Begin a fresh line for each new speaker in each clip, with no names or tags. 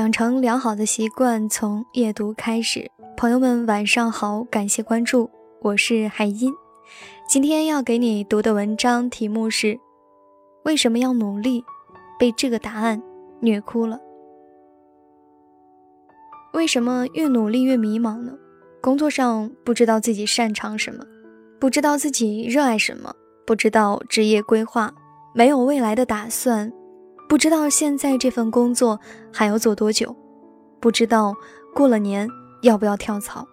养成良好的习惯，从夜读开始。朋友们，晚上好，感谢关注，我是海音。今天要给你读的文章题目是：为什么要努力？被这个答案虐哭了。为什么越努力越迷茫呢？工作上不知道自己擅长什么，不知道自己热爱什么，不知道职业规划，没有未来的打算。不知道现在这份工作还要做多久，不知道过了年要不要跳槽。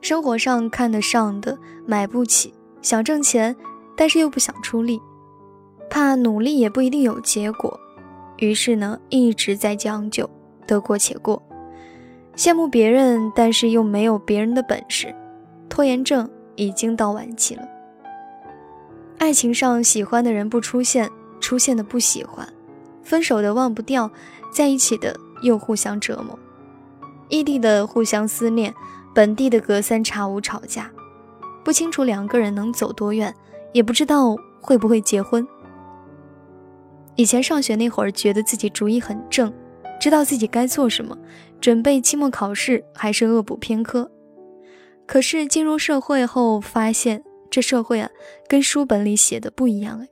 生活上看得上的买不起，想挣钱，但是又不想出力，怕努力也不一定有结果，于是呢一直在将就，得过且过。羡慕别人，但是又没有别人的本事，拖延症已经到晚期了。爱情上喜欢的人不出现。出现的不喜欢，分手的忘不掉，在一起的又互相折磨，异地的互相思念，本地的隔三差五吵架，不清楚两个人能走多远，也不知道会不会结婚。以前上学那会儿，觉得自己主意很正，知道自己该做什么，准备期末考试还是恶补偏科。可是进入社会后，发现这社会啊，跟书本里写的不一样哎。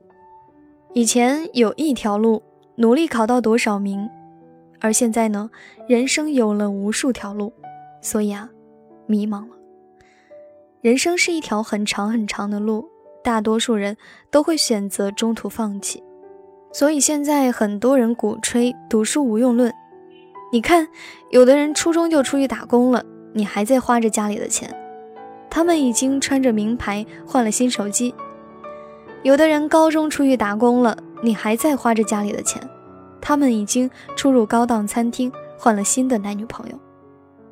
以前有一条路，努力考到多少名，而现在呢，人生有了无数条路，所以啊，迷茫了。人生是一条很长很长的路，大多数人都会选择中途放弃，所以现在很多人鼓吹读书无用论。你看，有的人初中就出去打工了，你还在花着家里的钱，他们已经穿着名牌换了新手机。有的人高中出去打工了，你还在花着家里的钱，他们已经出入高档餐厅，换了新的男女朋友。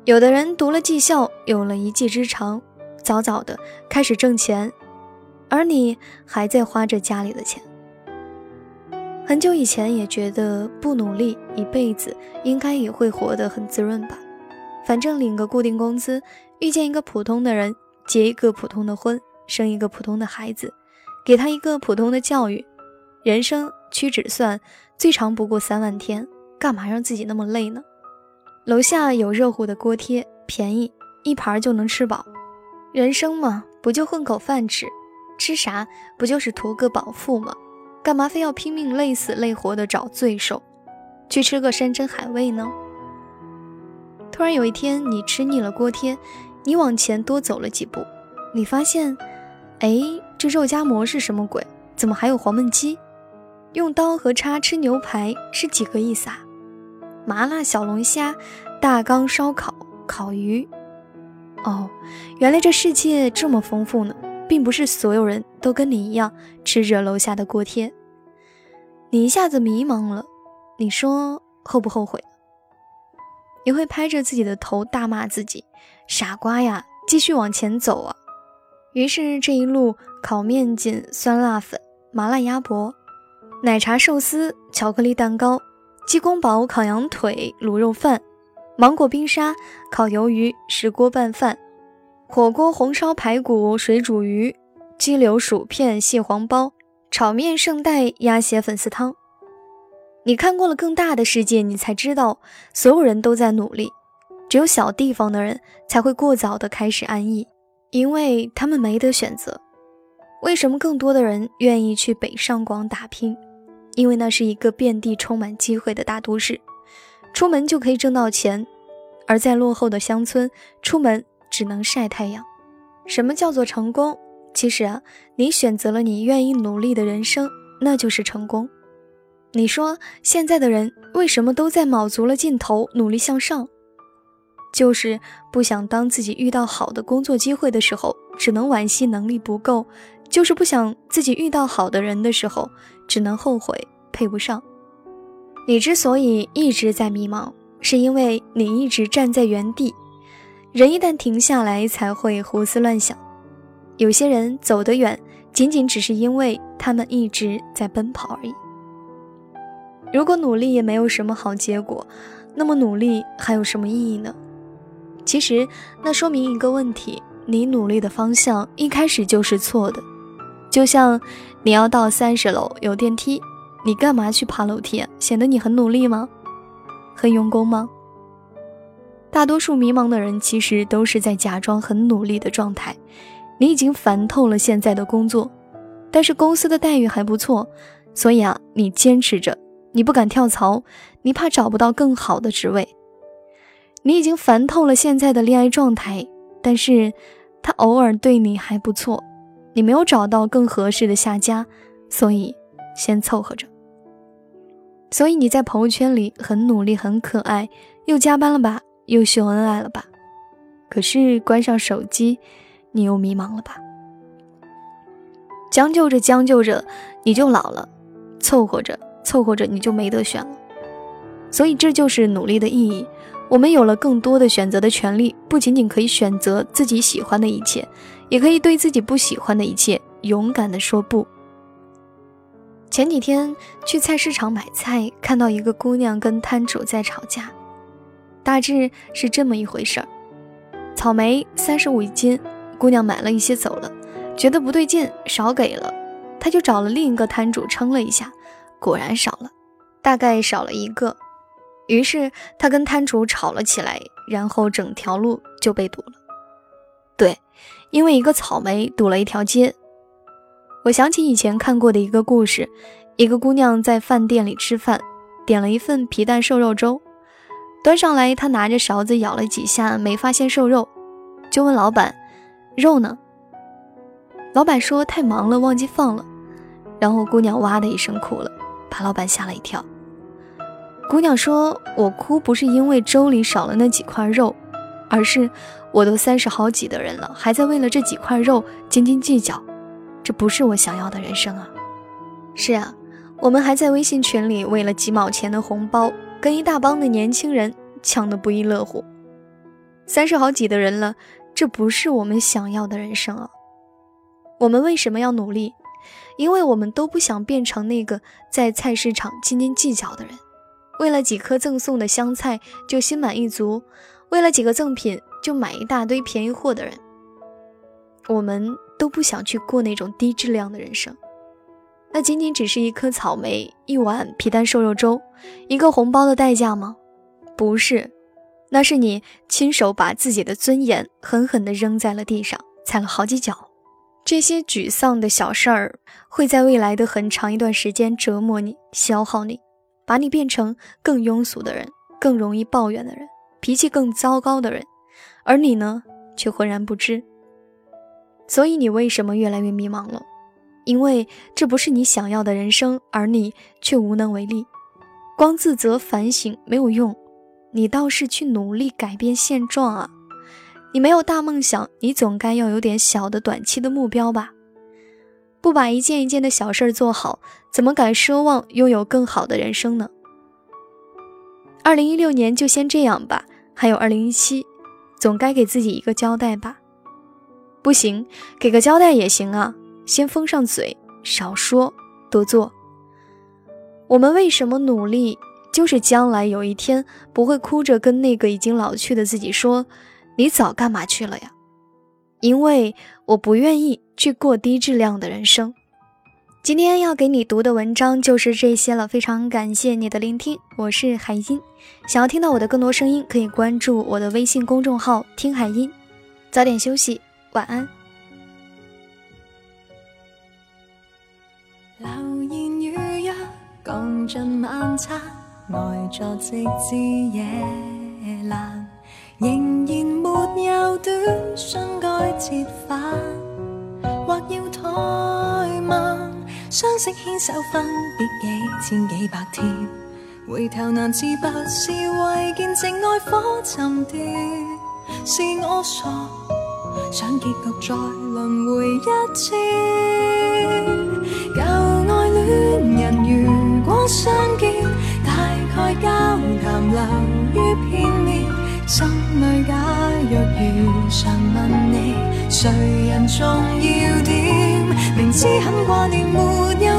有的人读了技校，有了一技之长，早早的开始挣钱，而你还在花着家里的钱。很久以前也觉得不努力一辈子应该也会活得很滋润吧，反正领个固定工资，遇见一个普通的人，结一个普通的婚，生一个普通的孩子。给他一个普通的教育，人生屈指算，最长不过三万天，干嘛让自己那么累呢？楼下有热乎的锅贴，便宜，一盘就能吃饱。人生嘛，不就混口饭吃，吃啥不就是图个饱腹吗？干嘛非要拼命累死累活的找罪受，去吃个山珍海味呢？突然有一天，你吃腻了锅贴，你往前多走了几步，你发现，哎。这肉夹馍是什么鬼？怎么还有黄焖鸡？用刀和叉吃牛排是几个意思啊？麻辣小龙虾、大缸烧烤、烤鱼。哦，原来这世界这么丰富呢，并不是所有人都跟你一样吃着楼下的锅贴。你一下子迷茫了，你说后不后悔？你会拍着自己的头大骂自己：傻瓜呀，继续往前走啊！于是这一路，烤面筋、酸辣粉、麻辣鸭脖、奶茶寿司、巧克力蛋糕、鸡公煲、烤羊腿、卤肉饭、芒果冰沙、烤鱿鱼、石锅拌饭、火锅、红烧排骨、水煮鱼、鸡柳薯片、蟹黄包、炒面、圣代、鸭血粉丝汤。你看过了更大的世界，你才知道，所有人都在努力，只有小地方的人才会过早的开始安逸。因为他们没得选择。为什么更多的人愿意去北上广打拼？因为那是一个遍地充满机会的大都市，出门就可以挣到钱；而在落后的乡村，出门只能晒太阳。什么叫做成功？其实啊，你选择了你愿意努力的人生，那就是成功。你说现在的人为什么都在卯足了劲头努力向上？就是不想当自己遇到好的工作机会的时候，只能惋惜能力不够；就是不想自己遇到好的人的时候，只能后悔配不上。你之所以一直在迷茫，是因为你一直站在原地。人一旦停下来，才会胡思乱想。有些人走得远，仅仅只是因为他们一直在奔跑而已。如果努力也没有什么好结果，那么努力还有什么意义呢？其实，那说明一个问题：你努力的方向一开始就是错的。就像你要到三十楼有电梯，你干嘛去爬楼梯？显得你很努力吗？很用功吗？大多数迷茫的人其实都是在假装很努力的状态。你已经烦透了现在的工作，但是公司的待遇还不错，所以啊，你坚持着，你不敢跳槽，你怕找不到更好的职位。你已经烦透了现在的恋爱状态，但是他偶尔对你还不错，你没有找到更合适的下家，所以先凑合着。所以你在朋友圈里很努力、很可爱，又加班了吧，又秀恩爱了吧？可是关上手机，你又迷茫了吧？将就着将就着，你就老了；凑合着凑合着，你就没得选了。所以这就是努力的意义。我们有了更多的选择的权利，不仅仅可以选择自己喜欢的一切，也可以对自己不喜欢的一切勇敢地说不。前几天去菜市场买菜，看到一个姑娘跟摊主在吵架，大致是这么一回事儿：草莓三十五一斤，姑娘买了一些走了，觉得不对劲，少给了，她就找了另一个摊主称了一下，果然少了，大概少了一个，于是他跟摊主吵了起来，然后整条路就被堵了。对，因为一个草莓堵了一条街。我想起以前看过的一个故事，一个姑娘在饭店里吃饭，点了一份皮蛋瘦肉粥，端上来，她拿着勺子舀了几下，没发现瘦肉，就问老板：“肉呢？”老板说：“太忙了，忘记放了。”然后姑娘哇的一声哭了，把老板吓了一跳。姑娘说：“我哭不是因为粥里少了那几块肉，而是我都三十好几的人了，还在为了这几块肉斤斤计较。”这不是我想要的人生啊！是啊，我们还在微信群里为了几毛钱的红包，跟一大帮的年轻人抢得不亦乐乎。三十好几的人了，这不是我们想要的人生啊！我们为什么要努力？因为我们都不想变成那个在菜市场斤斤计较的人，为了几颗赠送的香菜就心满意足，为了几个赠品就买一大堆便宜货的人。我们。都不想去过那种低质量的人生，那仅仅只是一颗草莓、一碗皮蛋瘦肉粥、一个红包的代价吗？不是，那是你亲手把自己的尊严狠狠地扔在了地上，踩了好几脚。这些沮丧的小事儿会在未来的很长一段时间折磨你、消耗你，把你变成更庸俗的人、更容易抱怨的人、脾气更糟糕的人，而你呢，却浑然不知。所以你为什么越来越迷茫了？因为这不是你想要的人生，而你却无能为力。光自责反省没有用，你倒是去努力改变现状啊！你没有大梦想，你总该要有点小的短期的目标吧？不把一件一件的小事儿做好，怎么敢奢望拥有更好的人生呢？二零一六年就先这样吧，还有二零一七，总该给自己一个交代吧。不行，给个交代也行啊。先封上嘴，少说多做。我们为什么努力？就是将来有一天不会哭着跟那个已经老去的自己说：“你早干嘛去了呀？”因为我不愿意去过低质量的人生。今天要给你读的文章就是这些了，非常感谢你的聆听，我是海音。想要听到我的更多声音，可以关注我的微信公众号“听海音”。早点休息。晚安。流言如约，共进晚餐，呆坐直至夜阑，仍然没有短信该折返，要怠慢。相识牵手分别几千几百天，回头难自拔，是为见证爱火沉断，是我傻。想结局再轮回一次，旧爱恋人如果相见，大概交谈流于片面，心里假若如常问你，谁人重要点？明知很挂念，没有恋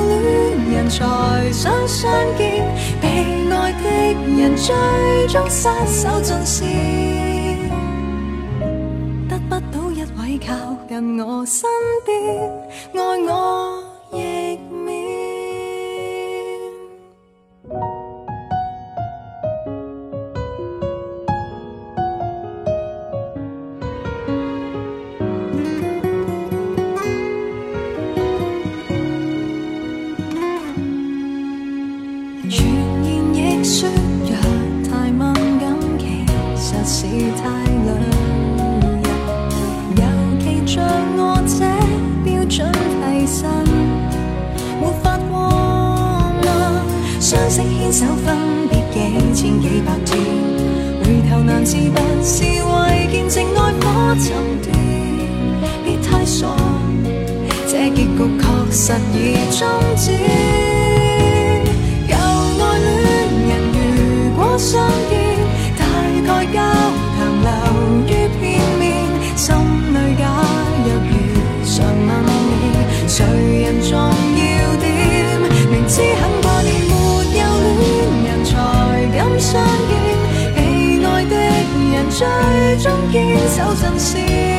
人才想相见，被爱的人最终失手尽失，得不到一位。靠近我身边，爱我
是不，是为见证爱火沉断。别太傻，这结局确实已终止。坚守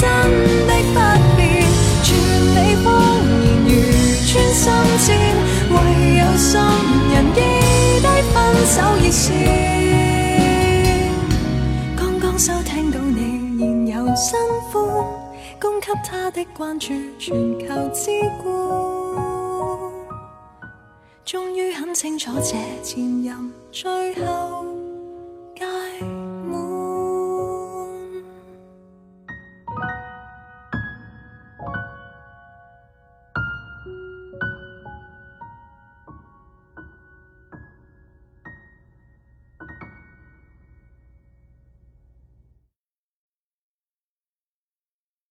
真的不变，全你谎言如穿心箭，唯有心人记低分手热线。刚刚收听到你现有新欢，供给他的关注全球之冠。终于很清楚，这前任最后。